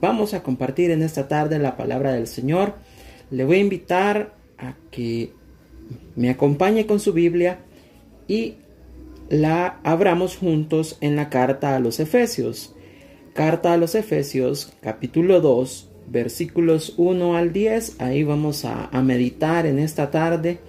Vamos a compartir en esta tarde la palabra del Señor. Le voy a invitar a que me acompañe con su Biblia y la abramos juntos en la carta a los Efesios. Carta a los Efesios, capítulo 2, versículos 1 al 10. Ahí vamos a, meditar en esta tarde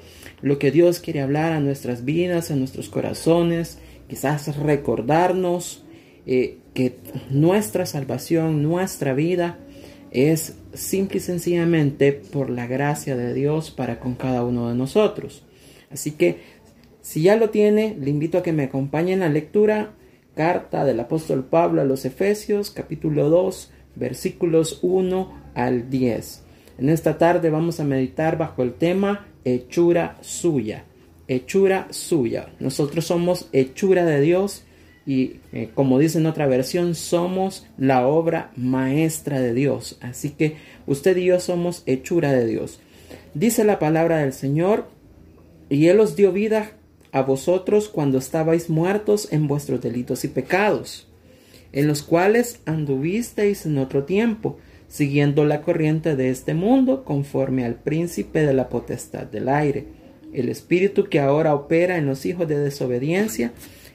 lo que Dios quiere hablar a nuestras vidas, a nuestros corazones, quizás recordarnos eh, que nuestra salvación, nuestra vida es simple y sencillamente por la gracia de Dios para con cada uno de nosotros. Así que si ya lo tiene, le invito a que me acompañe en la lectura, carta del apóstol Pablo a los Efesios, capítulo 2, versículos 1 al 10. En esta tarde vamos a meditar bajo el tema hechura suya, hechura suya. Nosotros somos hechura de Dios y eh, como dice en otra versión, somos la obra maestra de Dios. Así que usted y yo somos hechura de Dios. Dice la palabra del Señor, y Él os dio vida a vosotros cuando estabais muertos en vuestros delitos y pecados, en los cuales anduvisteis en otro tiempo, siguiendo la corriente de este mundo, conforme al príncipe de la potestad del aire, el espíritu que ahora opera en los hijos de desobediencia,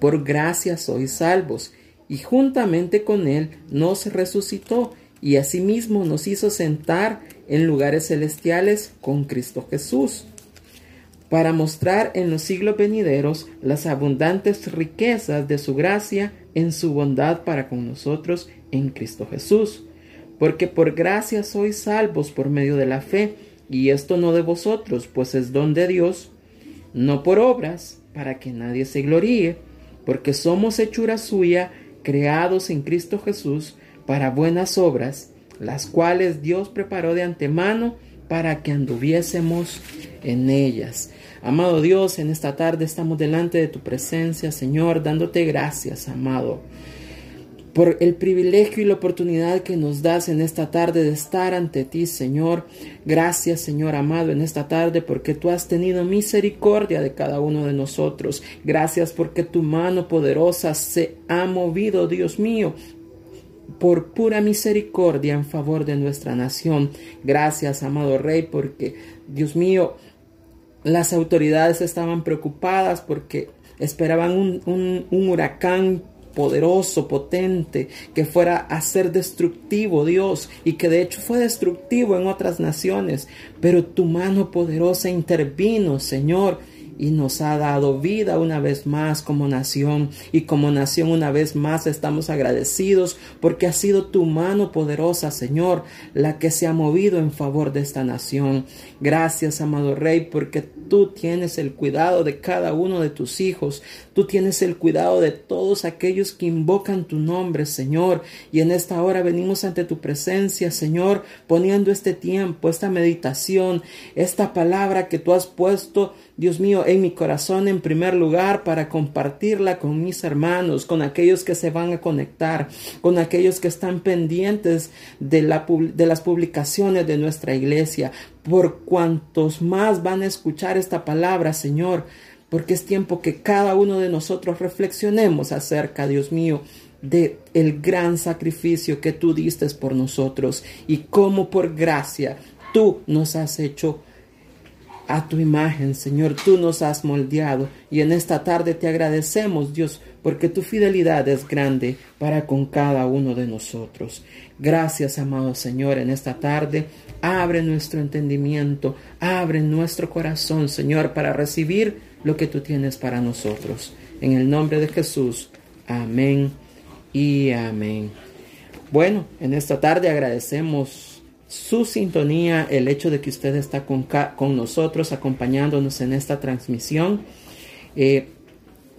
por gracia sois salvos, y juntamente con Él nos resucitó, y asimismo nos hizo sentar en lugares celestiales con Cristo Jesús, para mostrar en los siglos venideros las abundantes riquezas de su gracia en su bondad para con nosotros en Cristo Jesús. Porque por gracia sois salvos por medio de la fe, y esto no de vosotros, pues es don de Dios, no por obras, para que nadie se gloríe, porque somos hechura suya, creados en Cristo Jesús para buenas obras, las cuales Dios preparó de antemano para que anduviésemos en ellas. Amado Dios, en esta tarde estamos delante de tu presencia, Señor, dándote gracias, amado por el privilegio y la oportunidad que nos das en esta tarde de estar ante ti, Señor. Gracias, Señor amado, en esta tarde porque tú has tenido misericordia de cada uno de nosotros. Gracias porque tu mano poderosa se ha movido, Dios mío, por pura misericordia en favor de nuestra nación. Gracias, amado Rey, porque, Dios mío, las autoridades estaban preocupadas porque esperaban un, un, un huracán poderoso, potente, que fuera a ser destructivo, Dios, y que de hecho fue destructivo en otras naciones, pero tu mano poderosa intervino, Señor, y nos ha dado vida una vez más como nación. Y como nación una vez más estamos agradecidos porque ha sido tu mano poderosa Señor la que se ha movido en favor de esta nación. Gracias amado Rey porque tú tienes el cuidado de cada uno de tus hijos, tú tienes el cuidado de todos aquellos que invocan tu nombre Señor. Y en esta hora venimos ante tu presencia Señor poniendo este tiempo, esta meditación, esta palabra que tú has puesto Dios mío, en mi corazón en primer lugar para compartirla con mis hermanos, con aquellos que se van a conectar, con aquellos que están pendientes de, la, de las publicaciones de nuestra iglesia, por cuantos más van a escuchar esta palabra, Señor, porque es tiempo que cada uno de nosotros reflexionemos acerca, Dios mío, de el gran sacrificio que tú diste por nosotros y cómo por gracia tú nos has hecho a tu imagen, Señor, tú nos has moldeado y en esta tarde te agradecemos, Dios, porque tu fidelidad es grande para con cada uno de nosotros. Gracias, amado Señor, en esta tarde. Abre nuestro entendimiento, abre nuestro corazón, Señor, para recibir lo que tú tienes para nosotros. En el nombre de Jesús. Amén y amén. Bueno, en esta tarde agradecemos su sintonía, el hecho de que usted está con, con nosotros, acompañándonos en esta transmisión. Eh,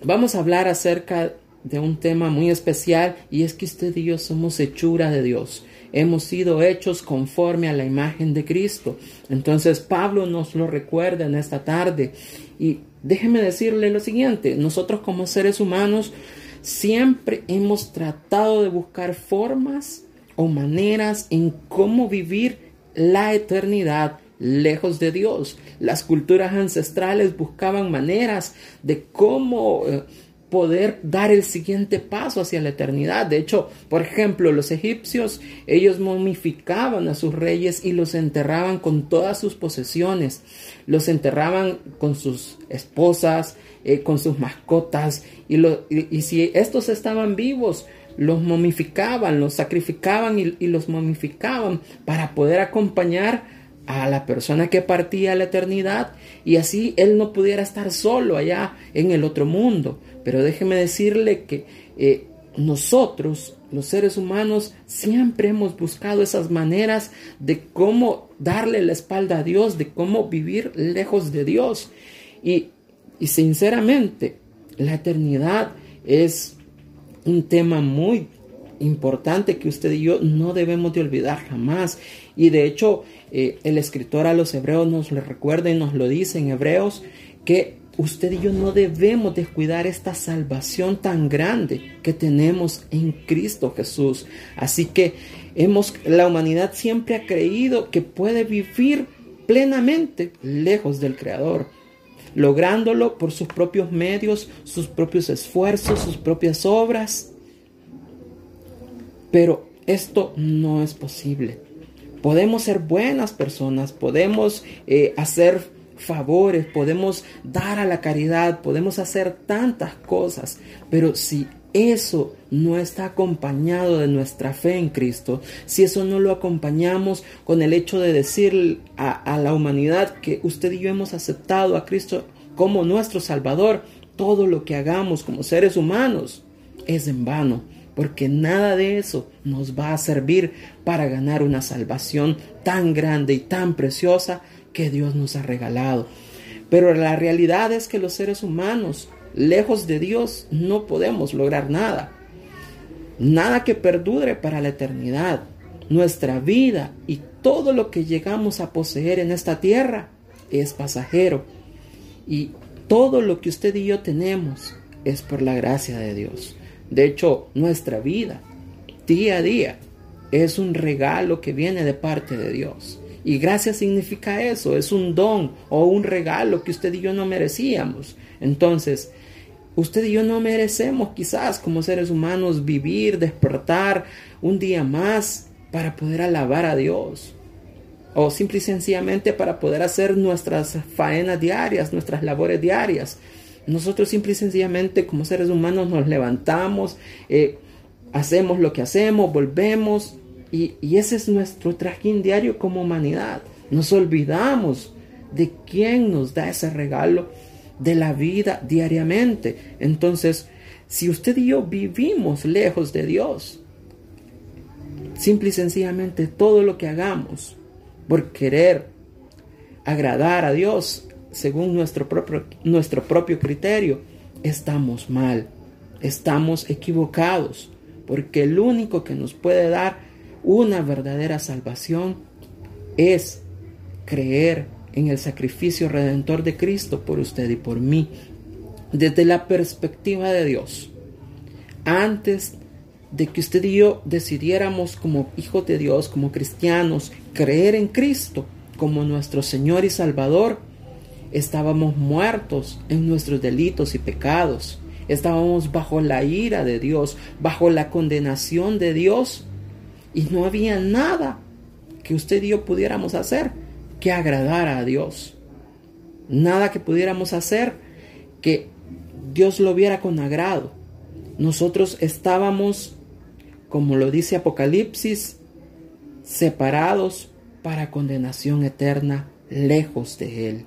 vamos a hablar acerca de un tema muy especial y es que usted y yo somos hechura de Dios. Hemos sido hechos conforme a la imagen de Cristo. Entonces Pablo nos lo recuerda en esta tarde. Y déjeme decirle lo siguiente, nosotros como seres humanos siempre hemos tratado de buscar formas o maneras en cómo vivir la eternidad lejos de Dios. Las culturas ancestrales buscaban maneras de cómo eh, poder dar el siguiente paso hacia la eternidad. De hecho, por ejemplo, los egipcios, ellos momificaban a sus reyes y los enterraban con todas sus posesiones. Los enterraban con sus esposas, eh, con sus mascotas. Y, y, si estos estaban vivos, los momificaban, los sacrificaban y los momificaban para poder acompañar a la persona que partía a la eternidad y así él no pudiera estar solo allá en el otro mundo. Pero déjeme decirle que eh, nosotros, los seres humanos, siempre hemos buscado esas maneras de cómo darle la espalda a Dios, de cómo vivir lejos de Dios. Y, y sinceramente, la eternidad es un tema muy importante que usted y yo no debemos de olvidar jamás. Y de hecho, eh, el escritor a los hebreos nos lo recuerda y nos lo dice en Hebreos que usted y yo no debemos descuidar esta salvación tan grande que tenemos en Cristo Jesús. Así que hemos, la humanidad siempre ha creído que puede vivir plenamente lejos del Creador, lográndolo por sus propios medios, sus propios esfuerzos, sus propias obras. Pero esto no es posible. Podemos ser buenas personas, podemos eh, hacer favores, podemos dar a la caridad, podemos hacer tantas cosas, pero si eso no está acompañado de nuestra fe en Cristo, si eso no lo acompañamos con el hecho de decir a, a, la humanidad que usted y yo hemos aceptado a Cristo como nuestro Salvador, todo lo que hagamos como seres humanos es en vano porque nada de eso nos va a servir para ganar una salvación tan grande y tan preciosa que Dios nos ha regalado. Pero la realidad es que los seres humanos, lejos de Dios, no podemos lograr nada. Nada que perdure para la eternidad. Nuestra vida y todo lo que llegamos a poseer en esta tierra es pasajero. Y todo lo que usted y yo tenemos es por la gracia de Dios. De hecho, nuestra vida, día a día, es un regalo que viene de parte de Dios. Y gracia significa eso, es un don o un regalo que usted y yo no merecíamos. Entonces, usted y yo no merecemos quizás como seres humanos vivir, despertar un día más para poder alabar a Dios. O simple y sencillamente para poder hacer nuestras faenas diarias, nuestras labores diarias. Nosotros simple y sencillamente como seres humanos nos levantamos, eh, hacemos lo que hacemos, volvemos y, y ese es nuestro trajín diario como humanidad. Nos olvidamos de quién nos da ese regalo de la vida diariamente. Entonces, si usted y yo vivimos lejos de Dios, simple y sencillamente todo lo que hagamos por querer agradar a Dios según nuestro propio, nuestro propio criterio, estamos mal, estamos equivocados, porque el único que nos puede dar una verdadera salvación es creer en el sacrificio redentor de Cristo por usted y por mí, desde la perspectiva de Dios. Antes de que usted y yo decidiéramos como hijos de Dios, como cristianos, creer en Cristo como nuestro Señor y Salvador, estábamos muertos en nuestros delitos y pecados. Estábamos bajo la ira de Dios, bajo la condenación de Dios. Y no había nada que usted y yo pudiéramos hacer que agradara a Dios. Nada que pudiéramos hacer que Dios lo viera con agrado. Nosotros estábamos, como lo dice Apocalipsis, separados para condenación eterna, lejos de Él.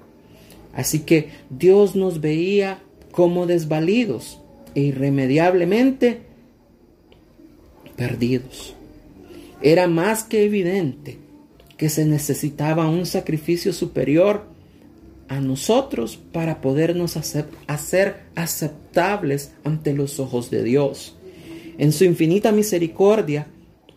Así que Dios nos veía como desvalidos e irremediablemente perdidos. Era más que evidente que se necesitaba un sacrificio superior a nosotros para podernos hacer, hacer aceptables ante los ojos de Dios. En su infinita misericordia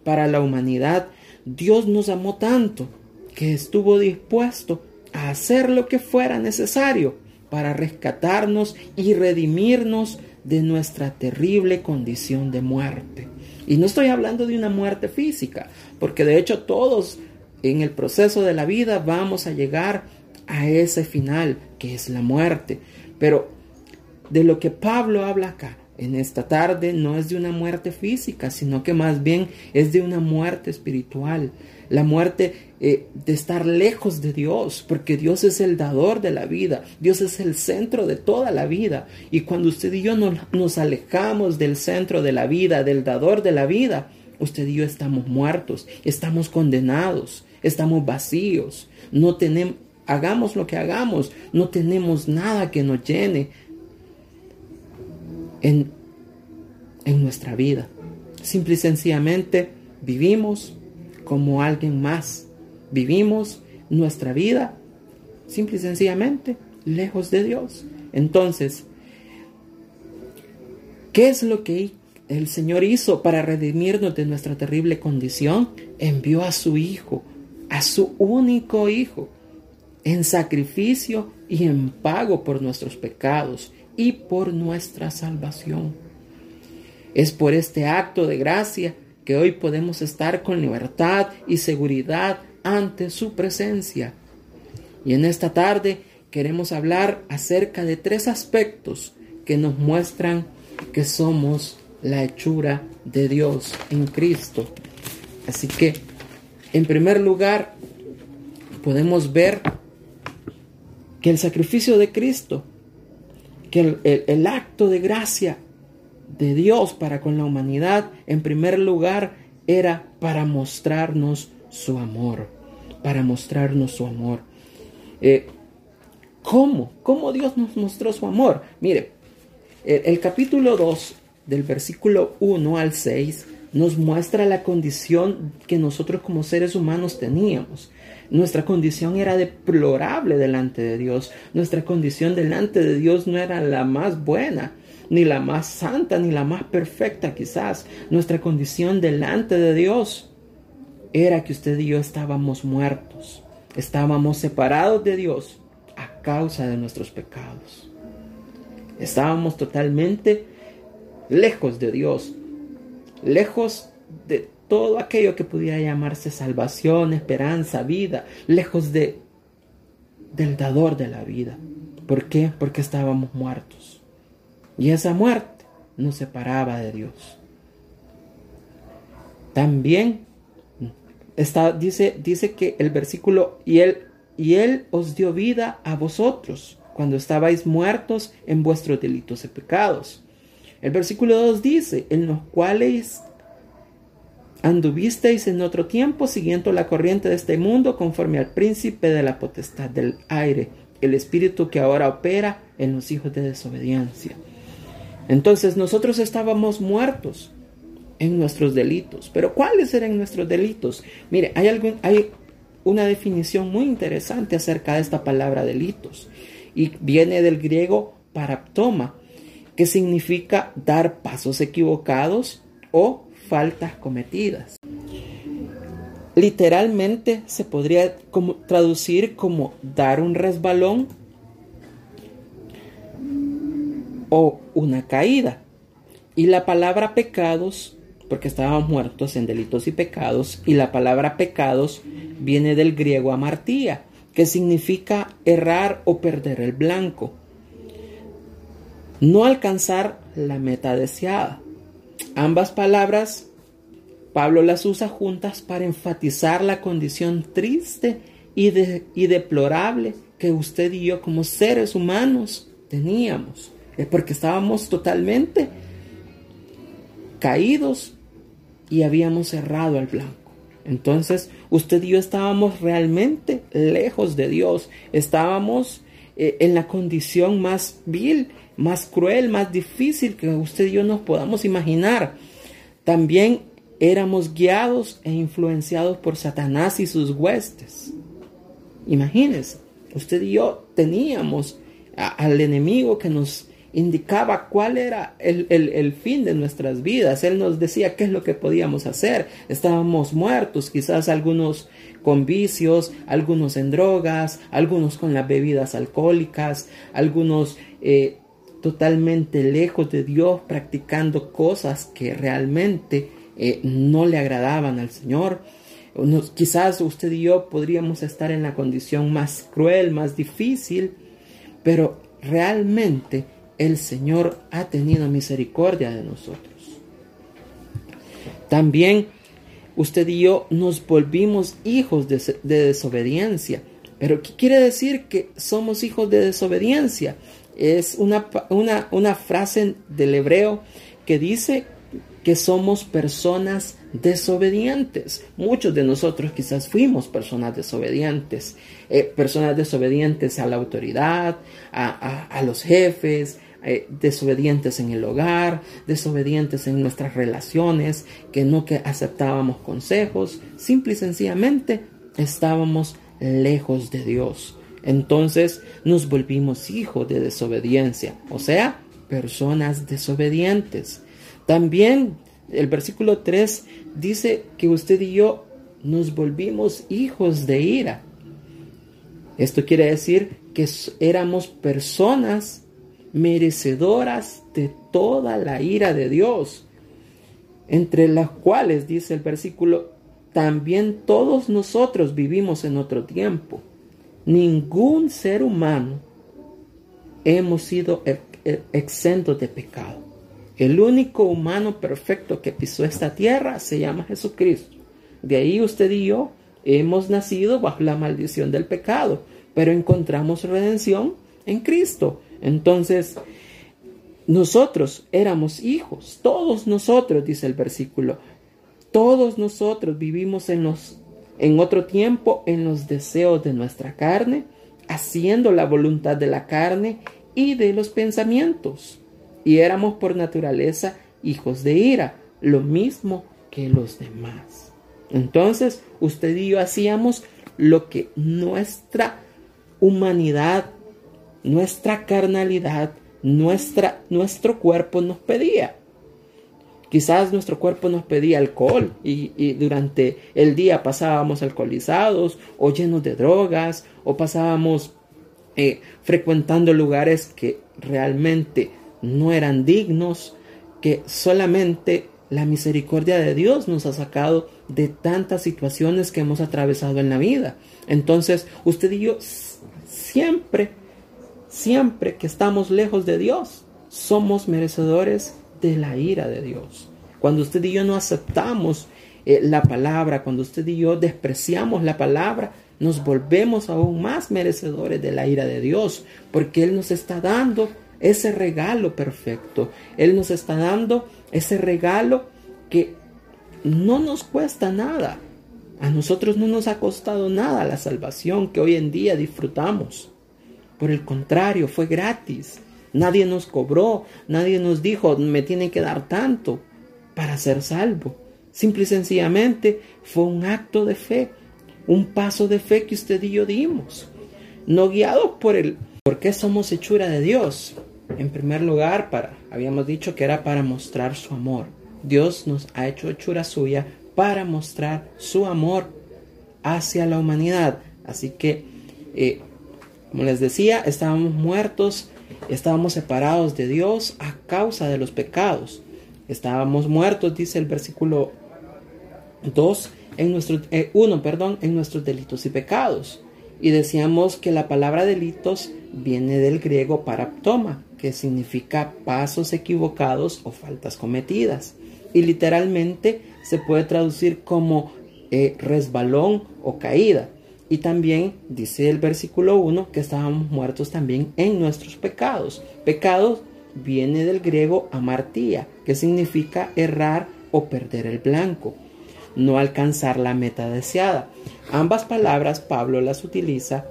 para la humanidad, Dios nos amó tanto que estuvo dispuesto a hacer lo que fuera necesario para rescatarnos y redimirnos de nuestra terrible condición de muerte. Y no estoy hablando de una muerte física, porque de hecho todos en el proceso de la vida vamos a llegar a ese final, que es la muerte. Pero de lo que Pablo habla acá en esta tarde no es de una muerte física, sino que más bien es de una muerte espiritual. La muerte eh, de estar lejos de Dios, porque Dios es el dador de la vida, Dios es el centro de toda la vida. Y cuando usted y yo nos alejamos del centro de la vida, del dador de la vida, usted y yo estamos muertos, estamos condenados, estamos vacíos, no tenemos, hagamos lo que hagamos, no tenemos nada que nos llene en, en nuestra vida. Simple y sencillamente vivimos como alguien más. Vivimos nuestra vida simple y sencillamente lejos de Dios. Entonces, ¿qué es lo que el Señor hizo para redimirnos de nuestra terrible condición? Envió a su Hijo, a su único Hijo, en sacrificio y en pago por nuestros pecados y por nuestra salvación. Es por este acto de gracia que hoy podemos estar con libertad y seguridad ante su presencia. Y en esta tarde queremos hablar acerca de tres aspectos que nos muestran que somos la hechura de Dios en Cristo. Así que, en primer lugar, podemos ver que el sacrificio de Cristo, que el, acto de gracia de Dios para con la humanidad, en primer lugar, era para mostrarnos su amor, para mostrarnos su amor. Eh, ¿Cómo? ¿Cómo Dios nos mostró su amor? Mire, el, el capítulo 2 del versículo 1 al 6 nos muestra la condición que nosotros como seres humanos teníamos. Nuestra condición era deplorable delante de Dios. Nuestra condición delante de Dios no era la más buena, ni la más santa, ni la más perfecta quizás. Nuestra condición delante de Dios era que usted y yo estábamos muertos. Estábamos separados de Dios a causa de nuestros pecados. Estábamos totalmente lejos de Dios, lejos de todo aquello que pudiera llamarse salvación, esperanza, vida, lejos de del dador de la vida. ¿Por qué? Porque estábamos muertos. Y esa muerte nos separaba de Dios. También está, dice, dice que el versículo, y él, y él os dio vida a vosotros cuando estabais muertos en vuestros delitos y pecados. El versículo 2 dice, en los cuales anduvisteis en otro tiempo siguiendo la corriente de este mundo conforme al príncipe de la potestad del aire, el espíritu que ahora opera en los hijos de desobediencia. Entonces nosotros estábamos muertos en nuestros delitos. Pero ¿cuáles eran nuestros delitos? Mire, hay, algún, hay una definición muy interesante acerca de esta palabra delitos y viene del griego paraptoma, que significa dar pasos equivocados o faltas cometidas. Literalmente se podría traducir como dar un resbalón o una caída. Y la palabra pecados, porque estábamos muertos en delitos y pecados, y la palabra pecados viene del griego amartía, que significa errar o perder el blanco. No alcanzar la meta deseada. Ambas palabras Pablo las usa juntas para enfatizar la condición triste y, y, deplorable que usted y yo como seres humanos teníamos. Porque estábamos totalmente caídos y habíamos cerrado al blanco. Entonces usted y yo estábamos realmente lejos de Dios. Estábamos eh, en la condición más vil más cruel, más difícil que usted y yo nos podamos imaginar. También éramos guiados e influenciados por Satanás y sus huestes. Imagínense, usted y yo teníamos al enemigo que nos indicaba cuál era el, fin de nuestras vidas. Él nos decía qué es lo que podíamos hacer. Estábamos muertos, quizás algunos con vicios, algunos en drogas, algunos con las bebidas alcohólicas, algunos eh, totalmente lejos de Dios, practicando cosas que realmente eh, no le agradaban al Señor. quizás usted y yo podríamos estar en la condición más cruel, más difícil, pero realmente el Señor ha tenido misericordia de nosotros. También usted y yo nos volvimos hijos de, desobediencia. Pero ¿qué quiere decir que somos hijos de desobediencia? Es una, una, una frase del hebreo que dice que somos personas desobedientes. Muchos de nosotros quizás fuimos personas desobedientes, eh, personas desobedientes a la autoridad, a, los jefes, eh, desobedientes en el hogar, desobedientes en nuestras relaciones, que no que aceptábamos consejos, simple y sencillamente estábamos lejos de Dios. Entonces nos volvimos hijos de desobediencia, o sea, personas desobedientes. También el versículo 3 dice que usted y yo nos volvimos hijos de ira. Esto quiere decir que éramos personas merecedoras de toda la ira de Dios, entre las cuales, dice el versículo, también todos nosotros vivimos en otro tiempo. Ningún ser humano hemos sido exentos de pecado. El único humano perfecto que pisó esta tierra se llama Jesucristo. De ahí usted y yo hemos nacido bajo la maldición del pecado, pero encontramos redención en Cristo. Entonces, nosotros éramos hijos, todos nosotros, dice el versículo, todos nosotros vivimos en, los, en otro tiempo en los deseos de nuestra carne, haciendo la voluntad de la carne y de los pensamientos y éramos por naturaleza hijos de ira, lo mismo que los demás. Entonces, usted y yo hacíamos lo que nuestra humanidad, nuestra carnalidad, nuestra, nuestro cuerpo nos pedía. Quizás nuestro cuerpo nos pedía alcohol y, durante el día pasábamos alcoholizados o llenos de drogas o pasábamos eh, frecuentando lugares que realmente no eran dignos, que solamente la misericordia de Dios nos ha sacado de tantas situaciones que hemos atravesado en la vida. Entonces, usted y yo siempre, siempre que estamos lejos de Dios, somos merecedores de la ira de Dios. Cuando usted y yo no aceptamos eh, la palabra, cuando usted y yo despreciamos la palabra, nos volvemos aún más merecedores de la ira de Dios, porque Él nos está dando ese regalo perfecto. Él nos está dando ese regalo que no nos cuesta nada. A nosotros no nos ha costado nada la salvación que hoy en día disfrutamos. Por el contrario, fue gratis. Nadie nos cobró, nadie nos dijo, me tiene que dar tanto para ser salvo. Simple y sencillamente fue un acto de fe, un paso de fe que usted y yo dimos. No guiados por el, ¿por qué somos hechura de Dios? En primer lugar, para, habíamos dicho que era para mostrar su amor. Dios nos ha hecho hechura suya para mostrar su amor hacia la humanidad. Así que, eh, como les decía, estábamos muertos, estábamos separados de Dios a causa de los pecados. Estábamos muertos, dice el versículo 2, en nuestro, 1, eh, perdón, en nuestros delitos y pecados. Y decíamos que la palabra delitos viene del griego paraptoma, que significa pasos equivocados o faltas cometidas. Y literalmente se puede traducir como eh, resbalón o caída. Y también dice el versículo 1 que estábamos muertos también en nuestros pecados. Pecados viene del griego amartía, que significa errar o perder el blanco, no alcanzar la meta deseada. Ambas palabras Pablo las utiliza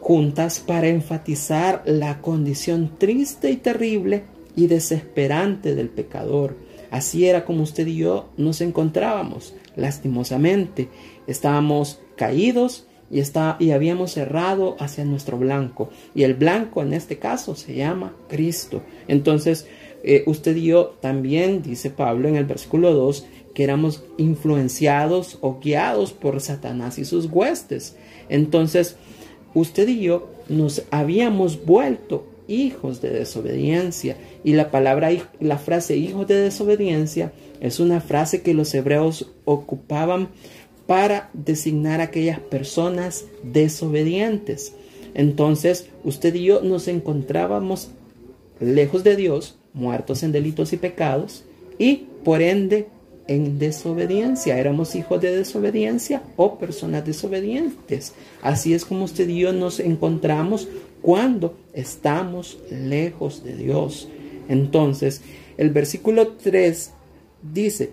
juntas para enfatizar la condición triste y terrible y desesperante del pecador. Así era como usted y yo nos encontrábamos, lastimosamente. Estábamos caídos y, está, y habíamos errado hacia nuestro blanco. Y el blanco en este caso se llama Cristo. Entonces, eh, usted y yo también, dice Pablo en el versículo 2, que éramos influenciados o guiados por Satanás y sus huestes. Entonces, usted y yo nos habíamos vuelto hijos de desobediencia. Y la palabra, la frase hijos de desobediencia es una frase que los hebreos ocupaban para designar a aquellas personas desobedientes. Entonces, usted y yo nos encontrábamos lejos de Dios, muertos en delitos y pecados, y por ende en desobediencia. Éramos hijos de desobediencia o personas desobedientes. Así es como usted y yo nos encontramos cuando estamos lejos de Dios. Entonces, el versículo 3 dice,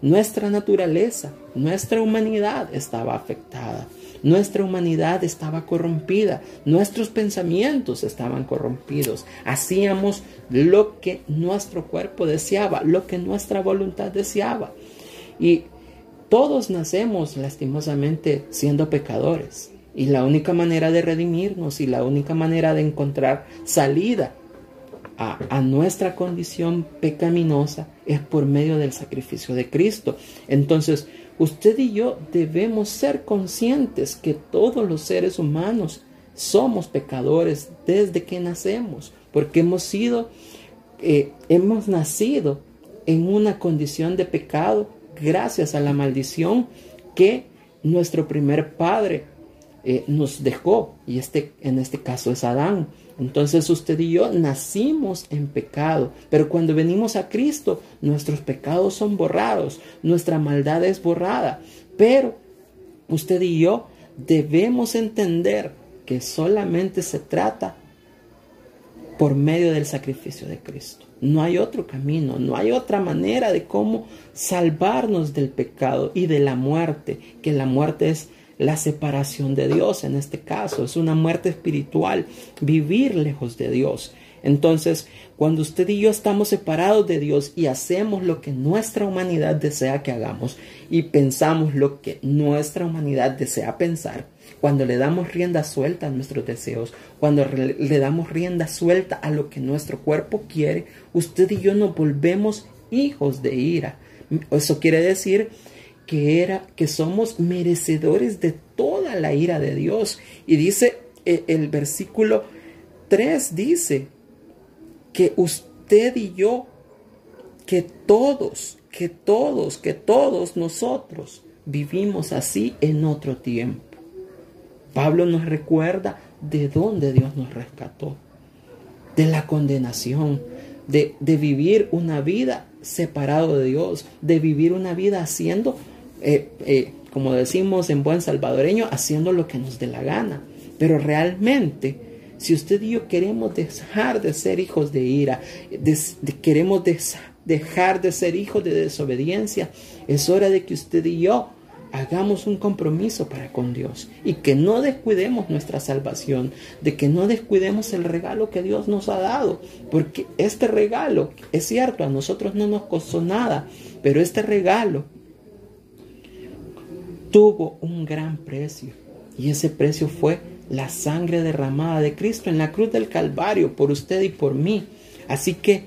Nuestra naturaleza, nuestra humanidad estaba afectada. Nuestra humanidad estaba corrompida, nuestros pensamientos estaban corrompidos. Hacíamos lo que nuestro cuerpo deseaba, lo que nuestra voluntad deseaba. Y todos nacemos lastimosamente siendo pecadores. Y la única manera de redimirnos y la única manera de encontrar salida a, nuestra condición pecaminosa es por medio del sacrificio de Cristo. Entonces, usted y yo debemos ser conscientes que todos los seres humanos somos pecadores desde que nacemos, porque hemos sido, eh, hemos nacido en una condición de pecado gracias a la maldición que nuestro primer padre eh, nos dejó, y este, en este caso es Adán. Entonces usted y yo nacimos en pecado, pero cuando venimos a Cristo, nuestros pecados son borrados, nuestra maldad es borrada. Pero usted y yo debemos entender que solamente se trata por medio del sacrificio de Cristo. No hay otro camino, no hay otra manera de cómo salvarnos del pecado y de la muerte, que la muerte es la separación de Dios en este caso, es una muerte espiritual, vivir lejos de Dios. Entonces, cuando usted y yo estamos separados de Dios y hacemos lo que nuestra humanidad desea que hagamos y pensamos lo que nuestra humanidad desea pensar, cuando le damos rienda suelta a nuestros deseos, cuando le damos rienda suelta a lo que nuestro cuerpo quiere, usted y yo nos volvemos hijos de ira. Eso quiere decir que era que somos merecedores de toda la ira de Dios. Y dice eh, el versículo 3 dice que usted y yo que todos, que todos, que todos nosotros vivimos así en otro tiempo. Pablo nos recuerda de dónde Dios nos rescató, de la condenación, de, de vivir una vida separado de Dios, de vivir una vida haciendo eh, eh, como decimos en buen salvadoreño, haciendo lo que nos dé la gana. Pero realmente, si usted y yo queremos dejar de ser hijos de ira, queremos dejar de ser hijos de desobediencia, es hora de que usted y yo hagamos un compromiso para con Dios y que no descuidemos nuestra salvación, de que no descuidemos el regalo que Dios nos ha dado, porque este regalo, es cierto, a nosotros no nos costó nada, pero este regalo tuvo un gran precio. Y ese precio fue la sangre derramada de Cristo en la cruz del Calvario por usted y por mí. Así que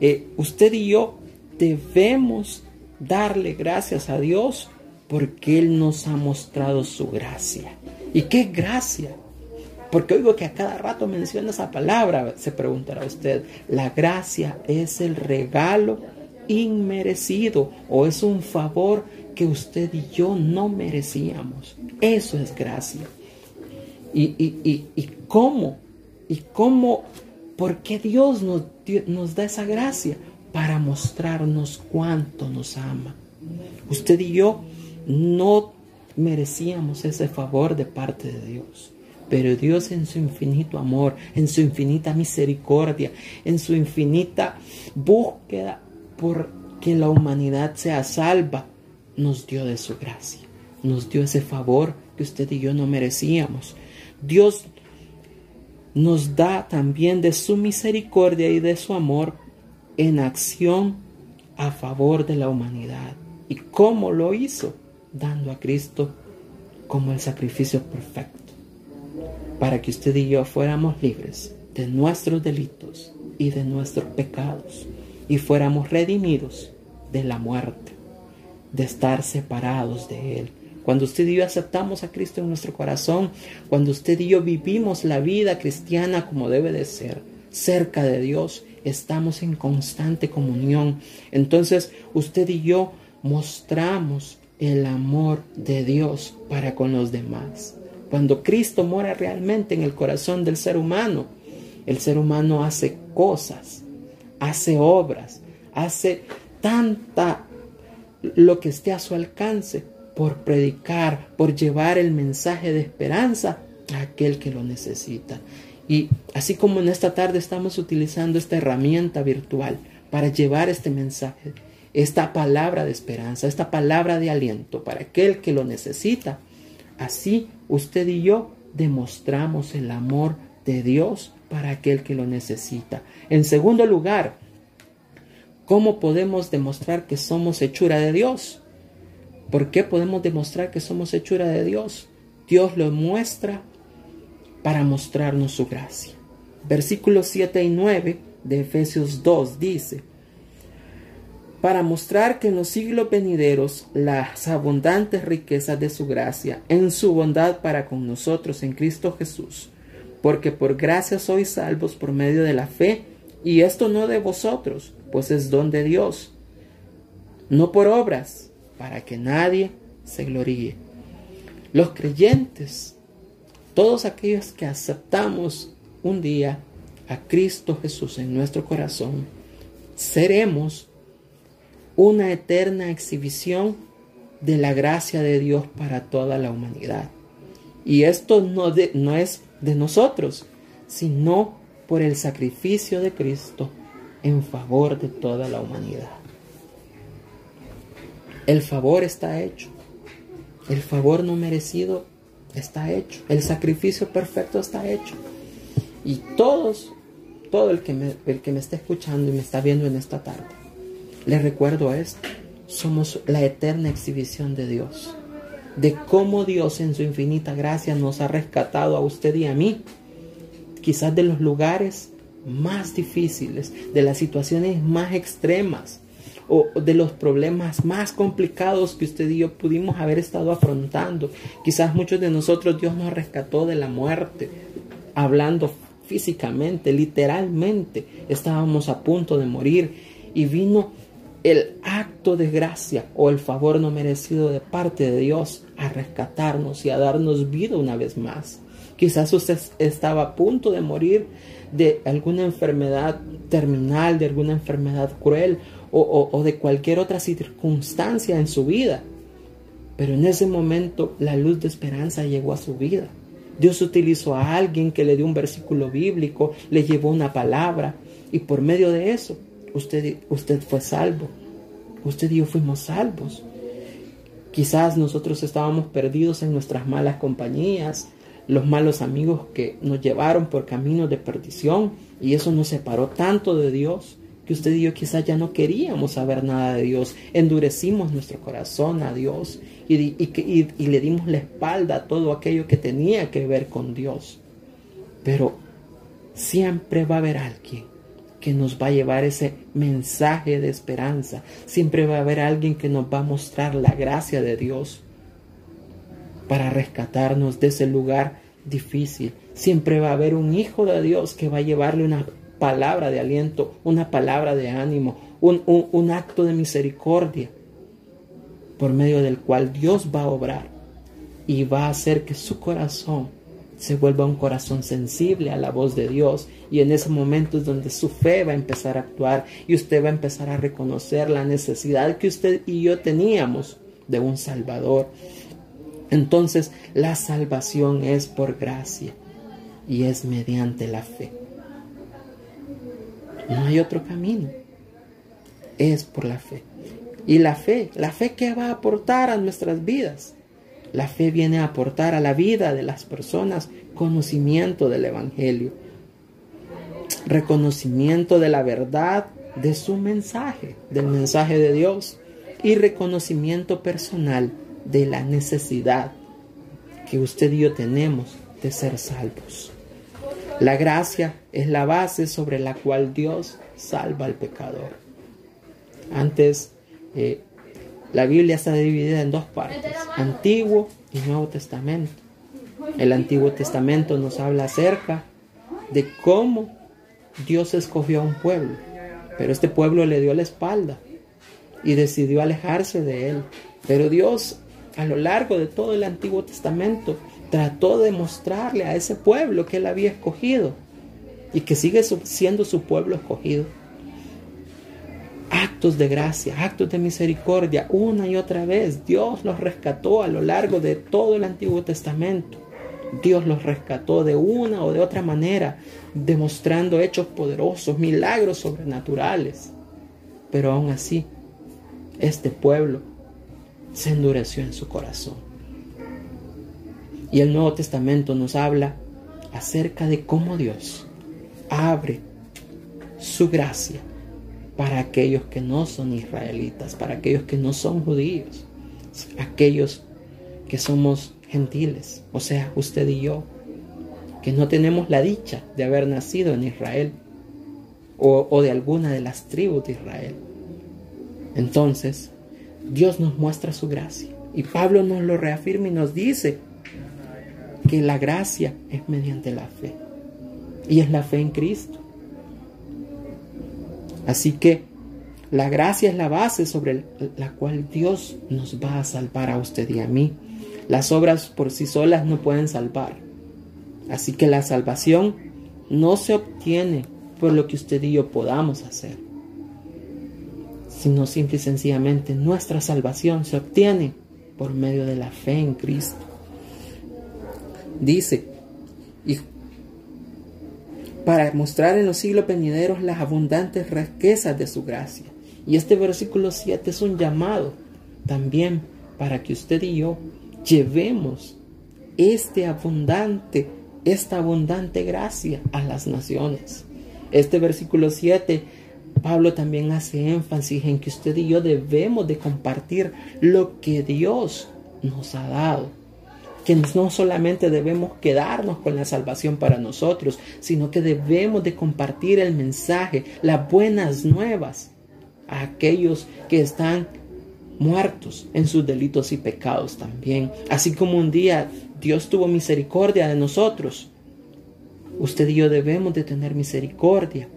eh, usted y yo debemos darle gracias a Dios porque Él nos ha mostrado su gracia. ¿Y qué gracia? Porque oigo que a cada rato menciona esa palabra, se preguntará usted. La gracia es el regalo inmerecido o es un favor que usted y yo no merecíamos. Eso es gracia. ¿Y, y, cómo? ¿Y cómo? ¿Por qué Dios nos, nos da esa gracia? Para mostrarnos cuánto nos ama. Usted y yo no merecíamos ese favor de parte de Dios. Pero Dios en su infinito amor, en su infinita misericordia, en su infinita búsqueda por que la humanidad sea salva, nos dio de su gracia, nos dio ese favor que usted y yo no merecíamos. Dios nos da también de su misericordia y de su amor en acción a favor de la humanidad. ¿Y cómo lo hizo? Dando a Cristo como el sacrificio perfecto, para que usted y yo fuéramos libres de nuestros delitos y de nuestros pecados y fuéramos redimidos de la muerte, de estar separados de Él. Cuando usted y yo aceptamos a Cristo en nuestro corazón, cuando usted y yo vivimos la vida cristiana como debe de ser, cerca de Dios, estamos en constante comunión. Entonces usted y yo mostramos el amor de Dios para con los demás. Cuando Cristo mora realmente en el corazón del ser humano, el ser humano hace cosas, hace obras, hace tanta lo que esté a su alcance por predicar, por llevar el mensaje de esperanza a aquel que lo necesita. Y así como en esta tarde estamos utilizando esta herramienta virtual para llevar este mensaje, esta palabra de esperanza, esta palabra de aliento para aquel que lo necesita, así usted y yo demostramos el amor de Dios para aquel que lo necesita. En segundo lugar, ¿Cómo podemos demostrar que somos hechura de Dios? ¿Por qué podemos demostrar que somos hechura de Dios? Dios lo muestra para mostrarnos su gracia. Versículos 7 y 9 de Efesios 2 dice, para mostrar que en los siglos venideros las abundantes riquezas de su gracia en su bondad para con nosotros en Cristo Jesús, porque por gracia sois salvos por medio de la fe, y esto no de vosotros, pues es don de Dios, no por obras, para que nadie se gloríe. Los creyentes, todos aquellos que aceptamos un día a Cristo Jesús en nuestro corazón, seremos una eterna exhibición de la gracia de Dios para toda la humanidad. Y esto no, no es de nosotros, sino por el sacrificio de Cristo en favor de toda la humanidad. El favor está hecho. El favor no merecido está hecho. El sacrificio perfecto está hecho. Y todos, todo el que me, el que me está escuchando y me está viendo en esta tarde, le recuerdo esto. Somos la eterna exhibición de Dios. De cómo Dios en su infinita gracia nos ha rescatado a usted y a mí. Quizás de los lugares más difíciles, de las situaciones más extremas o de los problemas más complicados que usted y yo pudimos haber estado afrontando. Quizás muchos de nosotros Dios nos rescató de la muerte, hablando físicamente, literalmente. Estábamos a punto de morir y vino el acto de gracia o el favor no merecido de parte de Dios a rescatarnos y a darnos vida una vez más. Quizás usted estaba a punto de morir de alguna enfermedad terminal, de alguna enfermedad cruel o, de cualquier otra circunstancia en su vida. Pero en ese momento la luz de esperanza llegó a su vida. Dios utilizó a alguien que le dio un versículo bíblico, le llevó una palabra y por medio de eso usted, usted fue salvo. Usted y yo fuimos salvos. Quizás nosotros estábamos perdidos en nuestras malas compañías, los malos amigos que nos llevaron por caminos de perdición y eso nos separó tanto de Dios que usted y yo quizás ya no queríamos saber nada de Dios, endurecimos nuestro corazón a Dios y, y le dimos la espalda a todo aquello que tenía que ver con Dios. Pero siempre va a haber alguien que nos va a llevar ese mensaje de esperanza. Siempre va a haber alguien que nos va a mostrar la gracia de Dios para rescatarnos de ese lugar difícil. Siempre va a haber un hijo de Dios que va a llevarle una palabra de aliento, una palabra de ánimo, un, acto de misericordia, por medio del cual Dios va a obrar y va a hacer que su corazón se vuelva un corazón sensible a la voz de Dios. Y en ese momento es donde su fe va a empezar a actuar y usted va a empezar a reconocer la necesidad que usted y yo teníamos de un Salvador Entonces la salvación es por gracia y es mediante la fe. No hay otro camino. Es por la fe. Y la fe, la fe que va a aportar a nuestras vidas. La fe viene a aportar a la vida de las personas conocimiento del Evangelio, reconocimiento de la verdad de su mensaje, del mensaje de Dios, y reconocimiento personal de la necesidad que usted y yo tenemos de ser salvos. La gracia es la base sobre la cual Dios salva al pecador. Antes, eh, la Biblia está dividida en dos partes, Antiguo y Nuevo Testamento. El Antiguo Testamento nos habla acerca de cómo Dios escogió a un pueblo, pero este pueblo le dio la espalda y decidió alejarse de él. Pero Dios a lo largo de todo el Antiguo Testamento trató de mostrarle a ese pueblo que él había escogido y que sigue siendo su pueblo escogido. Actos de gracia, actos de misericordia, una y otra vez. Dios los rescató a lo largo de todo el Antiguo Testamento. Dios los rescató de una o de otra manera, demostrando hechos poderosos, milagros sobrenaturales. Pero aún así, este pueblo se endureció en su corazón. Y el Nuevo Testamento nos habla acerca de cómo Dios abre su gracia para aquellos que no son israelitas, para aquellos que no son judíos, aquellos que somos gentiles, o sea, usted y yo, que no tenemos la dicha de haber nacido en Israel o, o de alguna de las tribus de Israel. Entonces, Dios nos muestra su gracia. Y Pablo nos lo reafirma y nos dice que la gracia es mediante la fe. Y es la fe en Cristo. Así que la gracia es la base sobre la cual Dios nos va a salvar a usted y a mí. Las obras por sí solas no pueden salvar. Así que la salvación no se obtiene por lo que usted y yo podamos hacer sino simple y sencillamente nuestra salvación se obtiene por medio de la fe en Cristo. Dice, para mostrar en los siglos venideros las abundantes riquezas de su gracia. Y este versículo 7 es un llamado también para que usted y yo llevemos este abundante, esta abundante gracia a las naciones. Este versículo 7 Pablo también hace énfasis en que usted y yo debemos de compartir lo que Dios nos ha dado. Que no solamente debemos quedarnos con la salvación para nosotros, sino que debemos de compartir el mensaje, las buenas nuevas a aquellos que están muertos en sus delitos y pecados también. Así como un día Dios tuvo misericordia de nosotros, usted y yo debemos de tener misericordia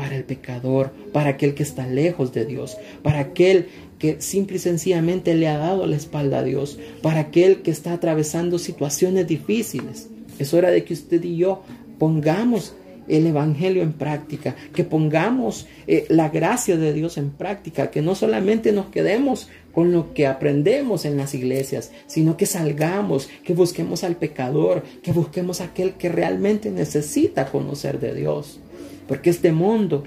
para el pecador, para aquel que está lejos de Dios, para aquel que simple y sencillamente le ha dado la espalda a Dios, para aquel que está atravesando situaciones difíciles. Es hora de que usted y yo pongamos el Evangelio en práctica, que pongamos eh, la gracia de Dios en práctica, que no solamente nos quedemos con lo que aprendemos en las iglesias, sino que salgamos, que busquemos al pecador, que busquemos a aquel que realmente necesita conocer de Dios. Porque este mundo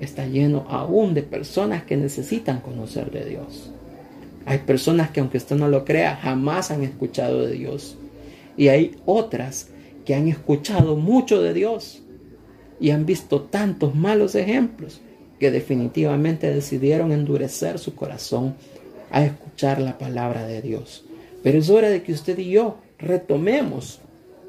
está lleno aún de personas que necesitan conocer de Dios. Hay personas que aunque usted no lo crea, jamás han escuchado de Dios. Y hay otras que han escuchado mucho de Dios y han visto tantos malos ejemplos que definitivamente decidieron endurecer su corazón a escuchar la palabra de Dios. Pero es hora de que usted y yo retomemos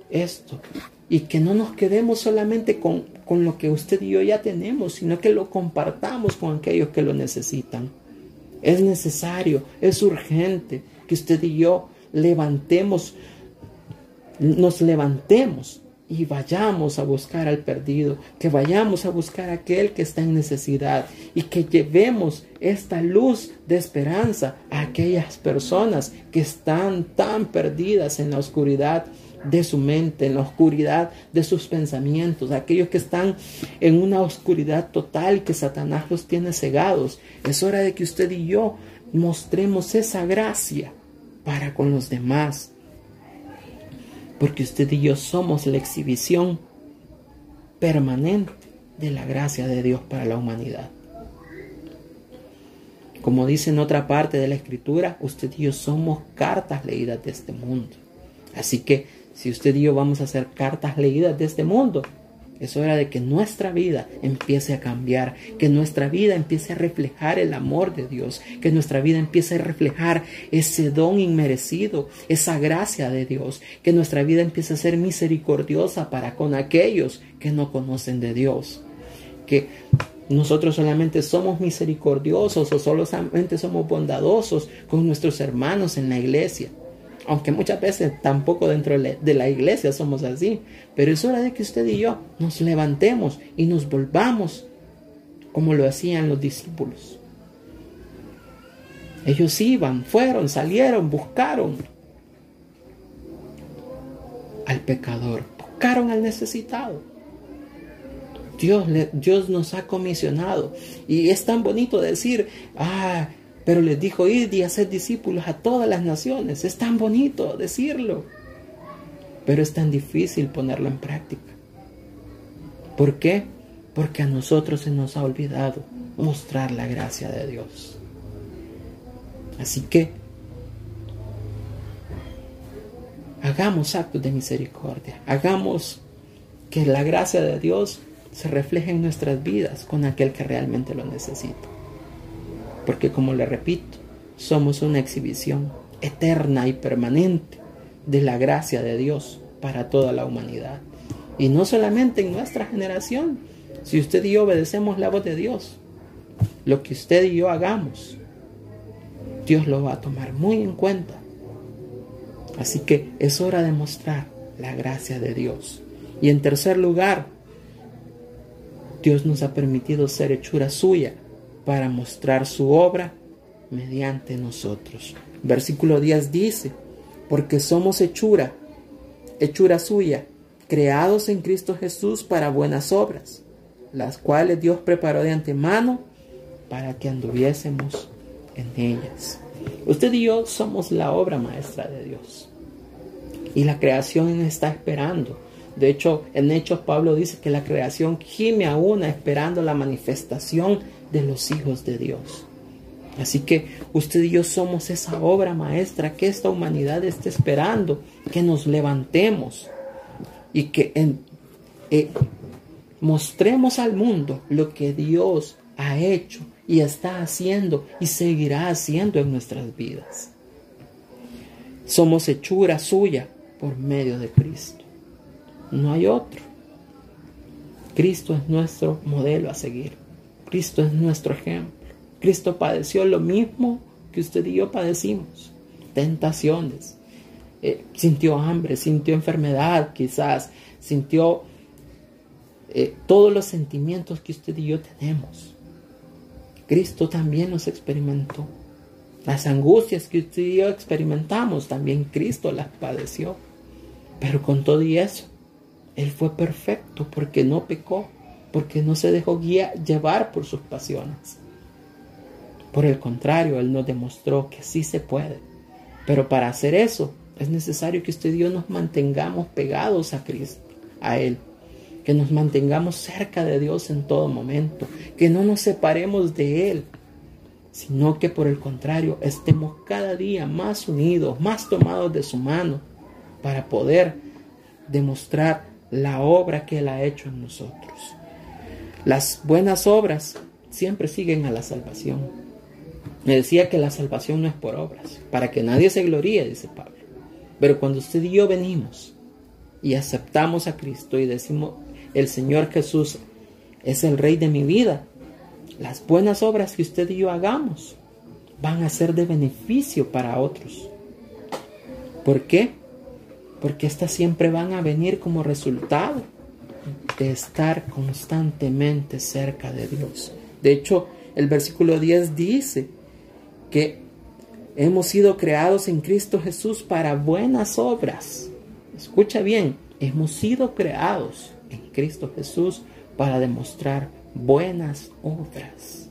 esto y que no nos quedemos solamente con, con lo que usted y yo ya tenemos, sino que lo compartamos con aquellos que lo necesitan. Es necesario, es urgente que usted y yo levantemos, nos levantemos y vayamos a buscar al perdido, que vayamos a buscar a aquel que está en necesidad y que llevemos esta luz de esperanza a aquellas personas que están tan perdidas en la oscuridad de su mente, en la oscuridad de sus pensamientos, aquellos que están en una oscuridad total que Satanás los tiene cegados. Es hora de que usted y yo mostremos esa gracia para con los demás. Porque usted y yo somos la exhibición permanente de la gracia de Dios para la humanidad. Como dice en otra parte de la escritura, usted y yo somos cartas leídas de este mundo. Así que si usted y yo vamos a hacer cartas leídas de este mundo, es hora de que nuestra vida empiece a cambiar, que nuestra vida empiece a reflejar el amor de Dios, que nuestra vida empiece a reflejar ese don inmerecido, esa gracia de Dios, que nuestra vida empiece a ser misericordiosa para con aquellos que no conocen de Dios. Que nosotros solamente somos misericordiosos o solamente somos bondadosos con nuestros hermanos en la iglesia aunque muchas veces tampoco dentro de la iglesia somos así, pero es hora de que usted y yo nos levantemos y nos volvamos como lo hacían los discípulos. Ellos iban, fueron, salieron, buscaron al pecador, buscaron al necesitado. Dios, Dios nos ha comisionado. Y es tan bonito decir, ah, pero les dijo, id y hacer discípulos a todas las naciones. Es tan bonito decirlo. Pero es tan difícil ponerlo en práctica. ¿Por qué? Porque a nosotros se nos ha olvidado mostrar la gracia de Dios. Así que hagamos actos de misericordia. Hagamos que la gracia de Dios se refleje en nuestras vidas con aquel que realmente lo necesita porque como le repito, somos una exhibición eterna y permanente de la gracia de Dios para toda la humanidad. Y no solamente en nuestra generación, si usted y yo obedecemos la voz de Dios, lo que usted y yo hagamos, Dios lo va a tomar muy en cuenta. Así que es hora de mostrar la gracia de Dios. Y en tercer lugar, Dios nos ha permitido ser hechura suya para mostrar su obra mediante nosotros. Versículo 10 dice, porque somos hechura, hechura suya, creados en Cristo Jesús para buenas obras, las cuales Dios preparó de antemano para que anduviésemos en ellas. Usted y yo somos la obra maestra de Dios. Y la creación está esperando. De hecho, en Hechos Pablo dice que la creación gime a una esperando la manifestación de los hijos de Dios. Así que usted y yo somos esa obra maestra que esta humanidad está esperando, que nos levantemos y que eh, mostremos al mundo lo que Dios ha hecho y está haciendo y seguirá haciendo en nuestras vidas. Somos hechura suya por medio de Cristo. No hay otro. Cristo es nuestro modelo a seguir. Cristo es nuestro ejemplo. Cristo padeció lo mismo que usted y yo padecimos. Tentaciones. Eh, sintió hambre, sintió enfermedad quizás, sintió eh, todos los sentimientos que usted y yo tenemos. Cristo también los experimentó. Las angustias que usted y yo experimentamos, también Cristo las padeció. Pero con todo y eso, Él fue perfecto porque no pecó porque no se dejó guiar, llevar por sus pasiones. Por el contrario, Él nos demostró que sí se puede. Pero para hacer eso es necesario que usted y yo nos mantengamos pegados a Cristo, a Él. Que nos mantengamos cerca de Dios en todo momento. Que no nos separemos de Él. Sino que por el contrario estemos cada día más unidos, más tomados de su mano. Para poder demostrar la obra que Él ha hecho en nosotros. Las buenas obras siempre siguen a la salvación. Me decía que la salvación no es por obras, para que nadie se gloríe, dice Pablo. Pero cuando usted y yo venimos y aceptamos a Cristo y decimos, el Señor Jesús es el Rey de mi vida, las buenas obras que usted y yo hagamos van a ser de beneficio para otros. ¿Por qué? Porque estas siempre van a venir como resultado de estar constantemente cerca de Dios. De hecho, el versículo 10 dice que hemos sido creados en Cristo Jesús para buenas obras. Escucha bien, hemos sido creados en Cristo Jesús para demostrar buenas obras.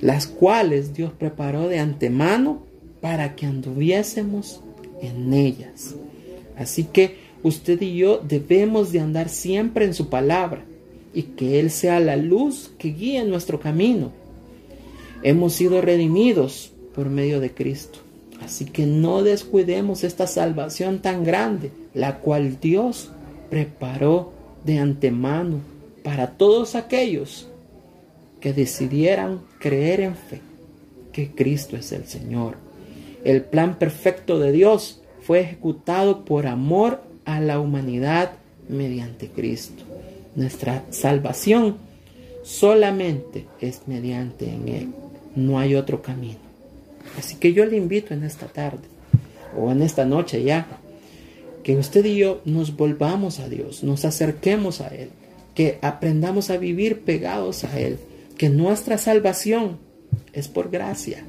las cuales Dios preparó de antemano para que anduviésemos en ellas. Así que usted y yo debemos de andar siempre en su palabra y que Él sea la luz que guíe nuestro camino. Hemos sido redimidos por medio de Cristo. Así que no descuidemos esta salvación tan grande, la cual Dios preparó de antemano para todos aquellos que decidieran creer en fe que Cristo es el Señor. El plan perfecto de Dios fue ejecutado por amor a la humanidad mediante Cristo. Nuestra salvación solamente es mediante Él. No hay otro camino. Así que yo le invito en esta tarde o en esta noche ya que usted y yo nos volvamos a Dios, nos acerquemos a Él, que aprendamos a vivir pegados a Él, que nuestra salvación es por gracia.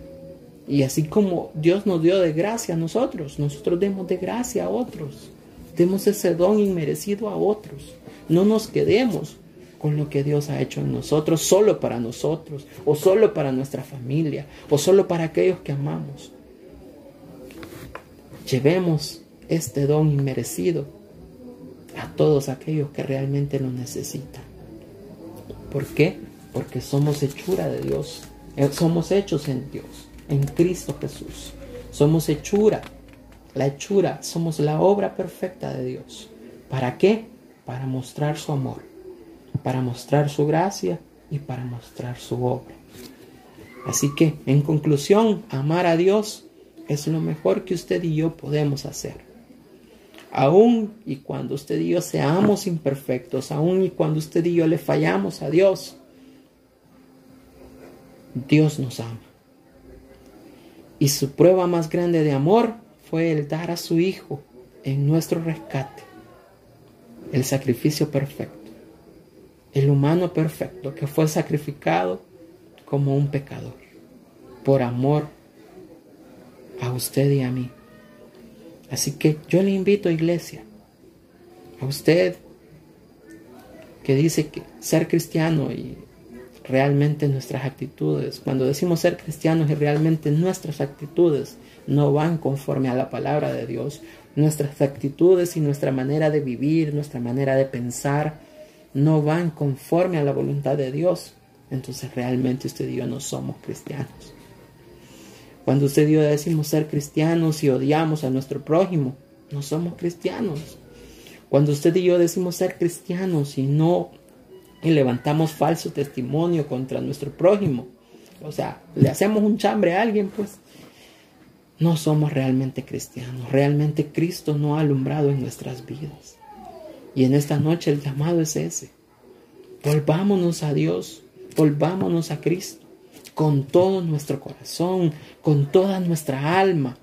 Y así como Dios nos dio de gracia a nosotros, nosotros demos de gracia a otros. Demos ese don inmerecido a otros. No nos quedemos con lo que Dios ha hecho en nosotros, solo para nosotros, o solo para nuestra familia, o solo para aquellos que amamos. Llevemos este don inmerecido a todos aquellos que realmente lo necesitan. ¿Por qué? porque somos hechura de Dios. Eh, somos hechos en Dios, en Cristo Jesús. Somos hechura, la hechura, somos la obra perfecta de Dios. ¿Para qué? Para mostrar su amor, para mostrar su gracia y para mostrar su obra. Así que, en conclusión, amar a Dios es lo mejor que usted y yo podemos hacer. Aún y cuando usted y yo seamos imperfectos, aún y cuando usted y yo le fallamos a Dios, Dios nos ama. Y su prueba más grande de amor fue el dar a su Hijo en nuestro rescate. El sacrificio perfecto. El humano perfecto que fue sacrificado como un pecador. Por amor a usted y a mí. Así que yo le invito, iglesia, a usted que dice que ser cristiano y realmente nuestras actitudes, cuando decimos ser cristianos y realmente nuestras actitudes no van conforme a la palabra de Dios, nuestras actitudes y nuestra manera de vivir, nuestra manera de pensar, no van conforme a la voluntad de Dios, entonces realmente usted y yo no somos cristianos. Cuando usted y yo decimos ser cristianos y odiamos a nuestro prójimo, no somos cristianos. Cuando usted y yo decimos ser cristianos y no y levantamos falso testimonio contra nuestro prójimo, o sea, le hacemos un chambre a alguien, pues no somos realmente cristianos. Realmente Cristo no ha alumbrado en nuestras vidas. Y en esta noche el llamado es ese. Volvámonos a Dios, volvámonos a Cristo, con todo nuestro corazón, con toda nuestra alma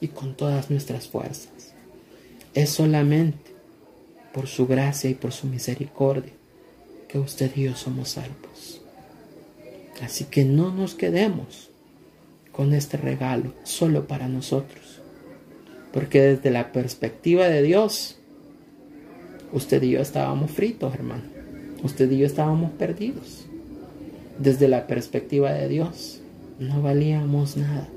y con todas nuestras fuerzas. Es solamente por su gracia y por su misericordia que usted y yo somos salvos. Así que no nos quedemos con este regalo solo para nosotros. Porque desde la perspectiva de Dios, usted y yo estábamos fritos, hermano. Usted y yo estábamos perdidos. Desde la perspectiva de Dios, no valíamos nada.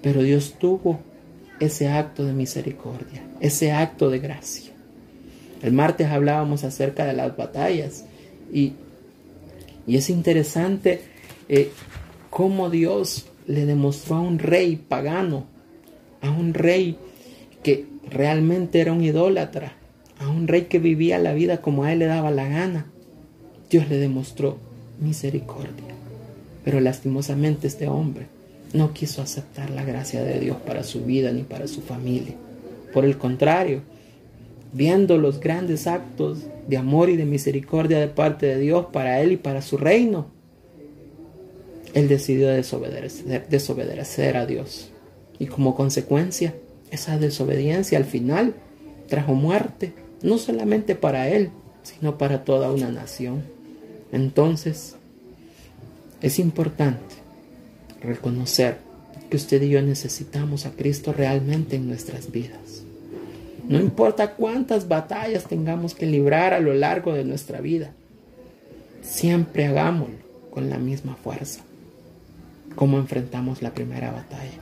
Pero Dios tuvo ese acto de misericordia, ese acto de gracia. El martes hablábamos acerca de las batallas y, es interesante eh, cómo Dios le demostró a un rey pagano, a un rey que realmente era un idólatra, a un rey que vivía la vida como a él le daba la gana. Dios le demostró misericordia. Pero lastimosamente este hombre no quiso aceptar la gracia de Dios para su vida ni para su familia. Por el contrario, viendo los grandes actos de amor y de misericordia de parte de Dios para él y para su reino, él decidió desobedecer, a Dios. Y como consecuencia, esa desobediencia al final trajo muerte, no solamente para él, sino para toda una nación. Entonces, es importante reconocer que usted y yo necesitamos a Cristo realmente en nuestras vidas. No importa cuántas batallas tengamos que librar a lo largo de nuestra vida. Siempre hagámoslo con la misma fuerza como enfrentamos la primera batalla.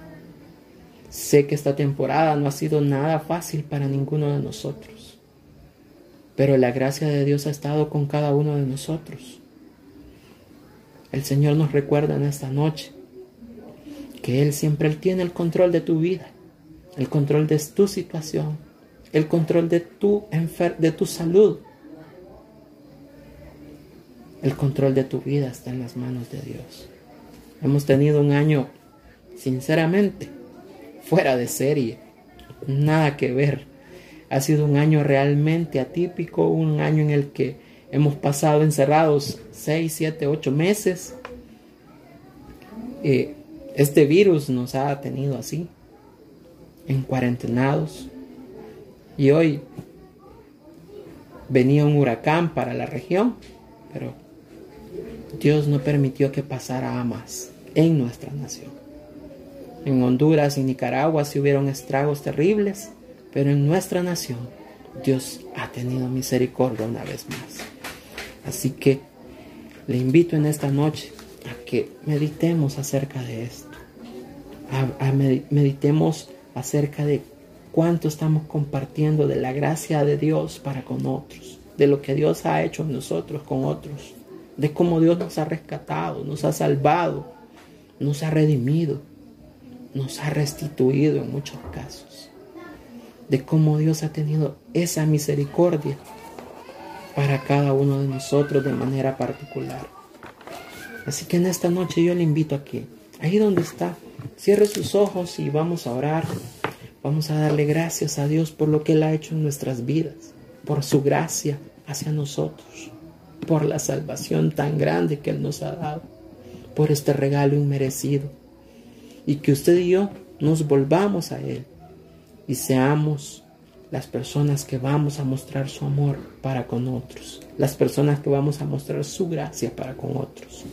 Sé que esta temporada no ha sido nada fácil para ninguno de nosotros, pero la gracia de Dios ha estado con cada uno de nosotros. El Señor nos recuerda en esta noche que Él siempre tiene el control de tu vida, el control de tu situación, el control de tu, de tu salud. El control de tu vida está en las manos de Dios. Hemos tenido un año, sinceramente, fuera de serie. Nada que ver. Ha sido un año realmente atípico, un año en el que hemos pasado encerrados 6, 7, 8 meses. Eh, este virus nos ha tenido así, en cuarentenados. Y hoy venía un huracán para la región, pero Dios no permitió que pasara a más en nuestra nación. En Honduras y Nicaragua sí hubieron estragos terribles, pero en nuestra nación Dios ha tenido misericordia una vez más. Así que le invito en esta noche a que meditemos acerca de esto, a, meditemos acerca de cuánto estamos compartiendo de la gracia de Dios para con otros, de lo que Dios ha hecho en nosotros con otros de cómo Dios nos ha rescatado, nos ha salvado, nos ha redimido, nos ha restituido en muchos casos, de cómo Dios ha tenido esa misericordia para cada uno de nosotros de manera particular. Así que en esta noche yo le invito a que, ahí donde está, cierre sus ojos y vamos a orar. Vamos a darle gracias a Dios por lo que Él ha hecho en nuestras vidas, por su gracia hacia nosotros por la salvación tan grande que Él nos ha dado, por este regalo inmerecido. Y que usted y yo nos volvamos a Él y seamos las personas que vamos a mostrar su amor para con otros, las personas que vamos a mostrar su gracia para con otros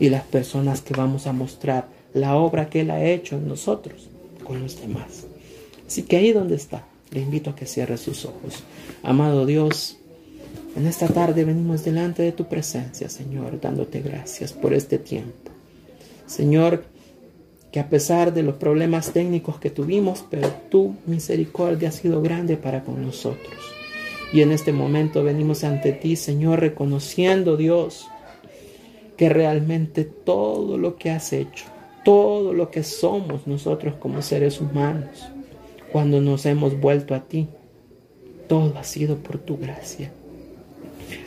y las personas que vamos a mostrar la obra que Él ha hecho en nosotros con los demás. Así que ahí donde está, le invito a que cierre sus ojos. Amado Dios, en esta tarde venimos delante de tu presencia, Señor, dándote gracias por este tiempo. Señor, que a pesar de los problemas técnicos que tuvimos, pero tu misericordia ha sido grande para con nosotros. Y en este momento venimos ante ti, Señor, reconociendo, Dios, que realmente todo lo que has hecho, todo lo que somos nosotros como seres humanos, cuando nos hemos vuelto a ti, todo ha sido por tu gracia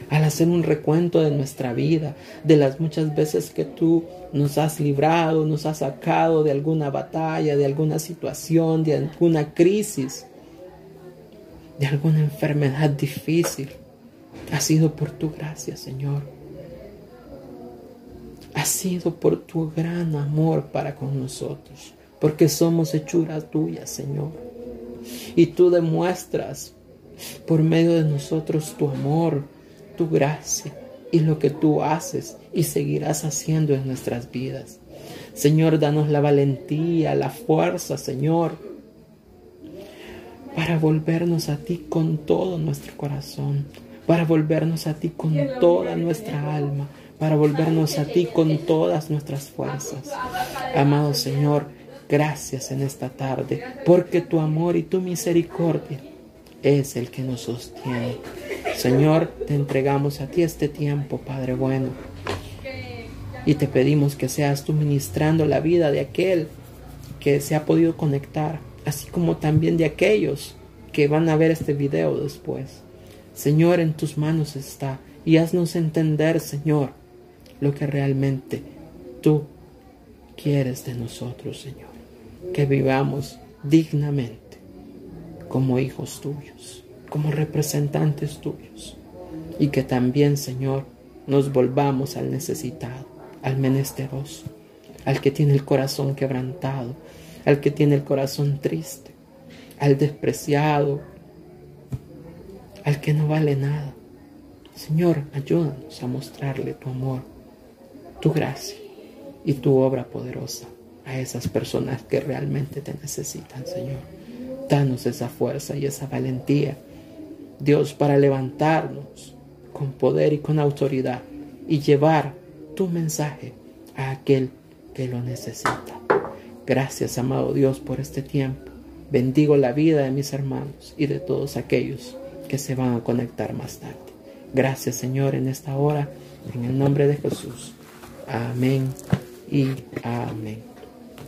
al hacer un recuento de nuestra vida, de las muchas veces que tú nos has librado, nos has sacado de alguna batalla, de alguna situación, de alguna crisis, de alguna enfermedad difícil. Ha sido por tu gracia, Señor. Ha sido por tu gran amor para con nosotros, porque somos hechuras tuyas, Señor. Y tú demuestras por medio de nosotros tu amor, tu gracia y lo que tú haces y seguirás haciendo en nuestras vidas. Señor, danos la valentía, la fuerza, Señor, para volvernos a ti con todo nuestro corazón, para volvernos a ti con toda nuestra alma, para volvernos a ti con todas nuestras fuerzas. Amado Señor, gracias en esta tarde, porque tu amor y tu misericordia es el que nos sostiene. Señor, te entregamos a ti este tiempo, Padre bueno. Y te pedimos que seas tú ministrando la vida de aquel que se ha podido conectar, así como también de aquellos que van a ver este video después. Señor, en tus manos está y haznos entender, Señor, lo que realmente tú quieres de nosotros, Señor. Que vivamos dignamente como hijos tuyos, como representantes tuyos. Y que también, Señor, nos volvamos al necesitado, al menesteroso, al que tiene el corazón quebrantado, al que tiene el corazón triste, al despreciado, al que no vale nada. Señor, ayúdanos a mostrarle tu amor, tu gracia y tu obra poderosa a esas personas que realmente te necesitan, Señor. Danos esa fuerza y esa valentía, Dios, para levantarnos con poder y con autoridad y llevar tu mensaje a aquel que lo necesita. Gracias, amado Dios, por este tiempo. Bendigo la vida de mis hermanos y de todos aquellos que se van a conectar más tarde. Gracias, Señor, en esta hora, en el nombre de Jesús. Amén y amén.